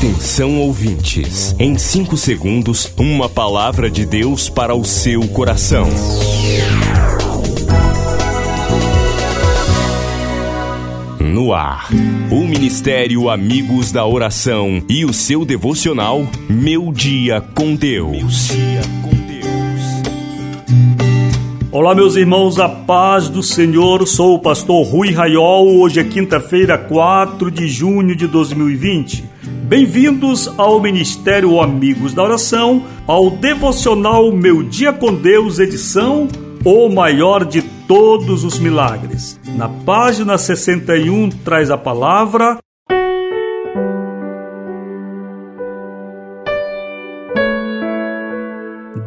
Atenção ouvintes, em 5 segundos, uma palavra de Deus para o seu coração. No ar, o Ministério Amigos da Oração e o seu devocional Meu Dia com Deus. Olá, meus irmãos, a paz do Senhor. Sou o pastor Rui Raiol. Hoje é quinta-feira, 4 de junho de 2020. Bem-vindos ao Ministério Amigos da Oração, ao devocional Meu Dia com Deus, edição O Maior de Todos os Milagres. Na página 61 traz a palavra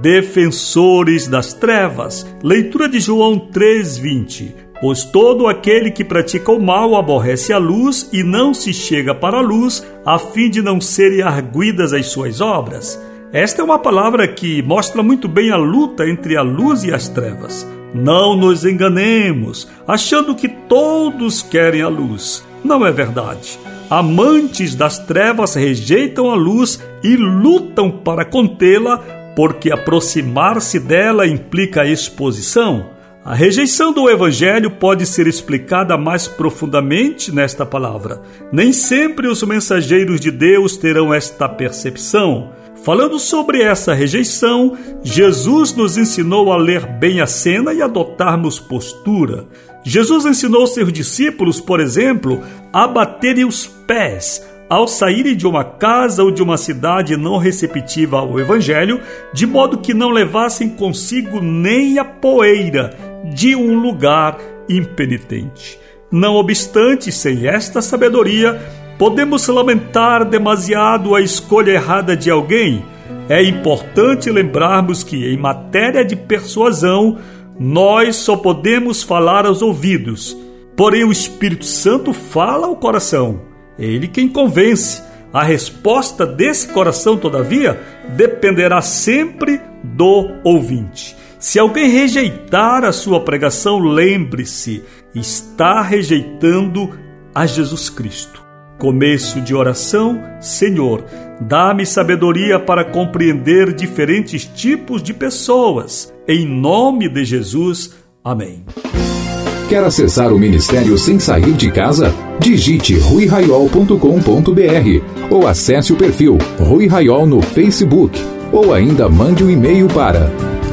defensores das trevas. Leitura de João 3:20. Pois todo aquele que pratica o mal aborrece a luz e não se chega para a luz, a fim de não serem arguidas as suas obras. Esta é uma palavra que mostra muito bem a luta entre a luz e as trevas. Não nos enganemos, achando que todos querem a luz. Não é verdade. Amantes das trevas rejeitam a luz e lutam para contê-la porque aproximar-se dela implica exposição. A rejeição do Evangelho pode ser explicada mais profundamente nesta palavra. Nem sempre os mensageiros de Deus terão esta percepção. Falando sobre essa rejeição, Jesus nos ensinou a ler bem a cena e adotarmos postura. Jesus ensinou seus discípulos, por exemplo, a baterem os pés ao saírem de uma casa ou de uma cidade não receptiva ao Evangelho, de modo que não levassem consigo nem a poeira de um lugar impenitente. Não obstante, sem esta sabedoria, podemos lamentar demasiado a escolha errada de alguém. É importante lembrarmos que, em matéria de persuasão, nós só podemos falar aos ouvidos, porém o Espírito Santo fala ao coração. É ele quem convence. A resposta desse coração, todavia, dependerá sempre do ouvinte. Se alguém rejeitar a sua pregação, lembre-se, está rejeitando a Jesus Cristo. Começo de oração: Senhor, dá-me sabedoria para compreender diferentes tipos de pessoas. Em nome de Jesus. Amém. Quer acessar o ministério sem sair de casa? Digite ruiraiol.com.br ou acesse o perfil Rui Raiol no Facebook ou ainda mande um e-mail para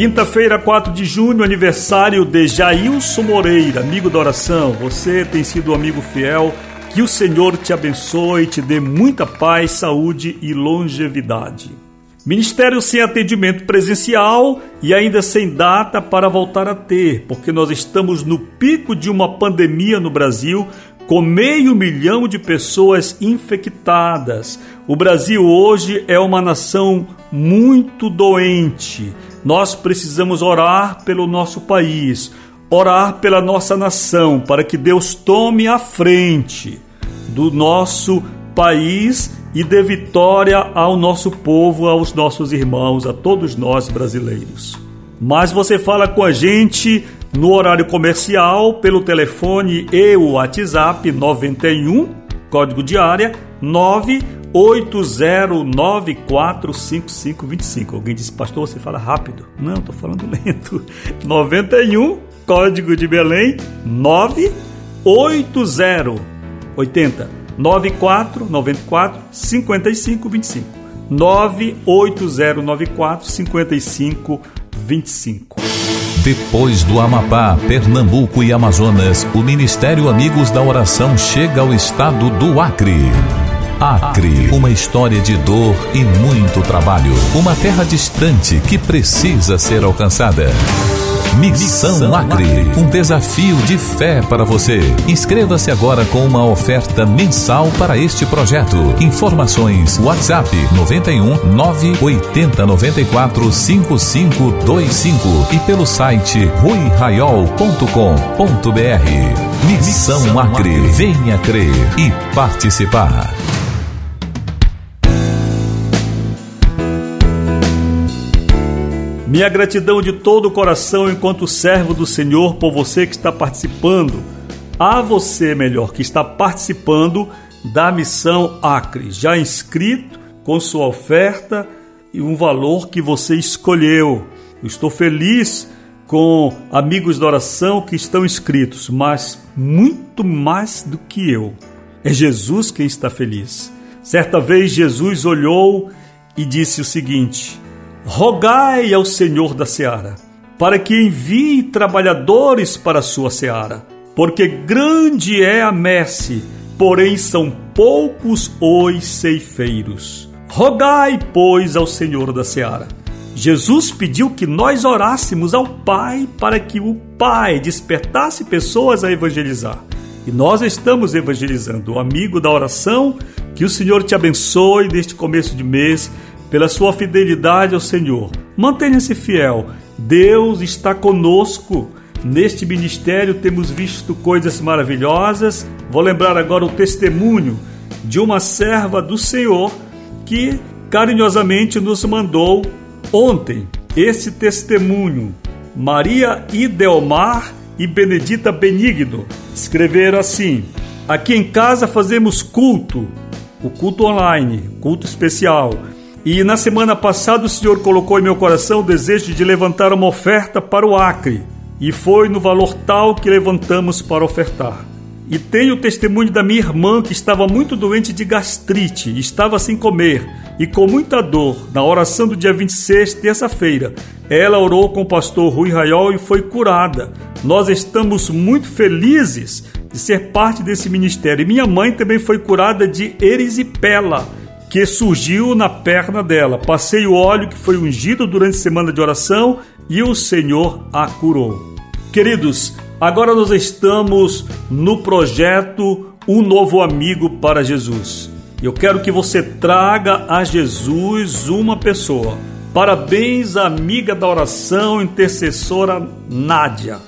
Quinta-feira, 4 de junho, aniversário de Jailson Moreira, amigo da oração. Você tem sido um amigo fiel. Que o Senhor te abençoe, te dê muita paz, saúde e longevidade. Ministério sem atendimento presencial e ainda sem data para voltar a ter, porque nós estamos no pico de uma pandemia no Brasil com meio milhão de pessoas infectadas. O Brasil hoje é uma nação muito doente. Nós precisamos orar pelo nosso país, orar pela nossa nação, para que Deus tome a frente do nosso país e dê vitória ao nosso povo, aos nossos irmãos, a todos nós brasileiros. Mas você fala com a gente no horário comercial pelo telefone e o WhatsApp 91 código de área 9 80945525. Alguém disse, pastor, você fala rápido. Não, estou falando lento. 91, código de Belém, 980 80 94 94 55 25. 98094 55 25. Depois do Amapá, Pernambuco e Amazonas, o Ministério Amigos da Oração chega ao estado do Acre. Acre, uma história de dor e muito trabalho. Uma terra distante que precisa ser alcançada. Missão Acre, um desafio de fé para você. Inscreva-se agora com uma oferta mensal para este projeto. Informações: WhatsApp 91 980 94 5525 e pelo site ruiraiol.com.br. Missão Acre, venha crer e participar. Minha gratidão de todo o coração enquanto servo do Senhor por você que está participando. A você, melhor, que está participando da missão Acre, já inscrito com sua oferta e um valor que você escolheu. Eu estou feliz com amigos da oração que estão inscritos, mas muito mais do que eu. É Jesus quem está feliz. Certa vez Jesus olhou e disse o seguinte: Rogai ao Senhor da seara, para que envie trabalhadores para a sua seara, porque grande é a messe, porém são poucos os ceifeiros. Rogai, pois, ao Senhor da seara. Jesus pediu que nós orássemos ao Pai para que o Pai despertasse pessoas a evangelizar. E nós estamos evangelizando. O amigo da oração, que o Senhor te abençoe neste começo de mês pela sua fidelidade ao Senhor. Mantenha-se fiel. Deus está conosco. Neste ministério temos visto coisas maravilhosas. Vou lembrar agora o testemunho de uma serva do Senhor que carinhosamente nos mandou ontem esse testemunho. Maria Idelmar e Benedita Benigno escreveram assim: Aqui em casa fazemos culto, o culto online, culto especial. E na semana passada o Senhor colocou em meu coração o desejo de levantar uma oferta para o Acre, e foi no valor tal que levantamos para ofertar. E tenho o testemunho da minha irmã que estava muito doente de gastrite, estava sem comer e com muita dor. Na oração do dia 26, terça-feira, ela orou com o pastor Rui Raiol e foi curada. Nós estamos muito felizes de ser parte desse ministério. E minha mãe também foi curada de erisipela que surgiu na perna dela. Passei o óleo que foi ungido durante a semana de oração e o Senhor a curou. Queridos, agora nós estamos no projeto Um Novo Amigo para Jesus. Eu quero que você traga a Jesus uma pessoa. Parabéns, amiga da oração, intercessora Nádia.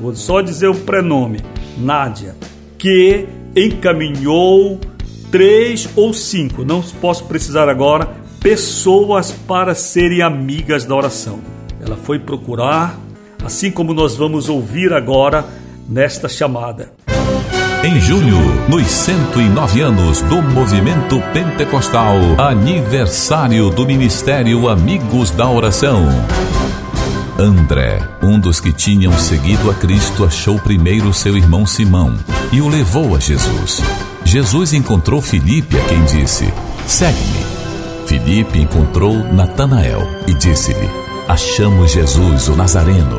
Vou só dizer o prenome, Nádia, que encaminhou três ou cinco, não posso precisar agora, pessoas para serem amigas da oração. Ela foi procurar, assim como nós vamos ouvir agora nesta chamada. Em junho, nos 109 anos do movimento pentecostal, aniversário do Ministério Amigos da Oração. André, um dos que tinham seguido a Cristo, achou primeiro seu irmão Simão e o levou a Jesus. Jesus encontrou Filipe, a quem disse: Segue-me. Filipe encontrou Natanael e disse-lhe: Achamos Jesus, o Nazareno.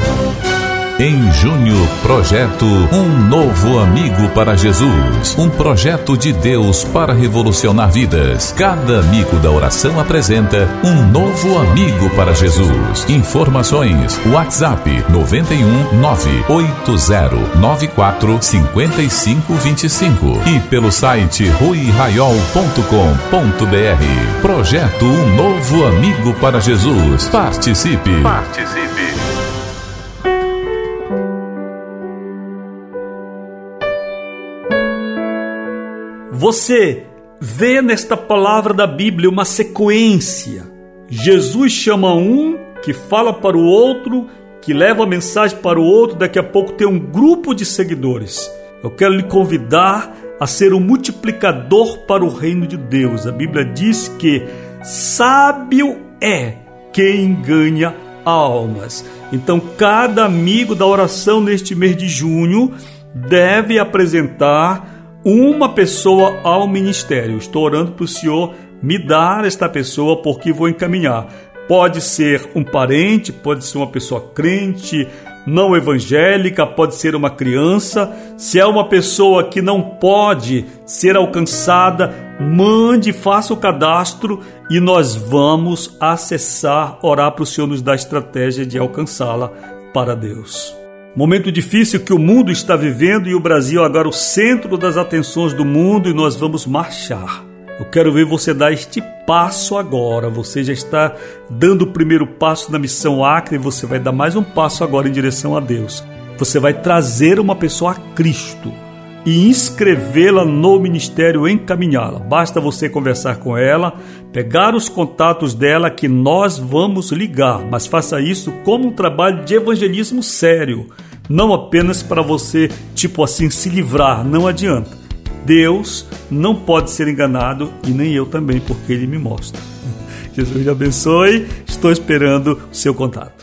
Em junho, projeto Um Novo Amigo para Jesus. Um projeto de Deus para revolucionar vidas. Cada amigo da oração apresenta um novo amigo para Jesus. Informações: WhatsApp 91 98094 5525 e pelo site ruiraiol.com.br. Projeto Um Novo Amigo para Jesus. Participe. Participe. Você vê nesta palavra da Bíblia uma sequência. Jesus chama um, que fala para o outro, que leva a mensagem para o outro, daqui a pouco tem um grupo de seguidores. Eu quero lhe convidar a ser um multiplicador para o reino de Deus. A Bíblia diz que sábio é quem ganha almas. Então, cada amigo da oração neste mês de junho deve apresentar uma pessoa ao ministério. Estou orando para o Senhor me dar esta pessoa porque vou encaminhar. Pode ser um parente, pode ser uma pessoa crente, não evangélica, pode ser uma criança. Se é uma pessoa que não pode ser alcançada, mande, faça o cadastro e nós vamos acessar, orar para o Senhor nos dar estratégia de alcançá-la para Deus. Momento difícil que o mundo está vivendo e o Brasil agora o centro das atenções do mundo e nós vamos marchar. Eu quero ver você dar este passo agora. Você já está dando o primeiro passo na missão Acre e você vai dar mais um passo agora em direção a Deus. Você vai trazer uma pessoa a Cristo e inscrevê-la no ministério, encaminhá-la. Basta você conversar com ela, pegar os contatos dela que nós vamos ligar, mas faça isso como um trabalho de evangelismo sério, não apenas para você, tipo assim, se livrar, não adianta. Deus não pode ser enganado e nem eu também, porque ele me mostra. Jesus lhe abençoe. Estou esperando o seu contato.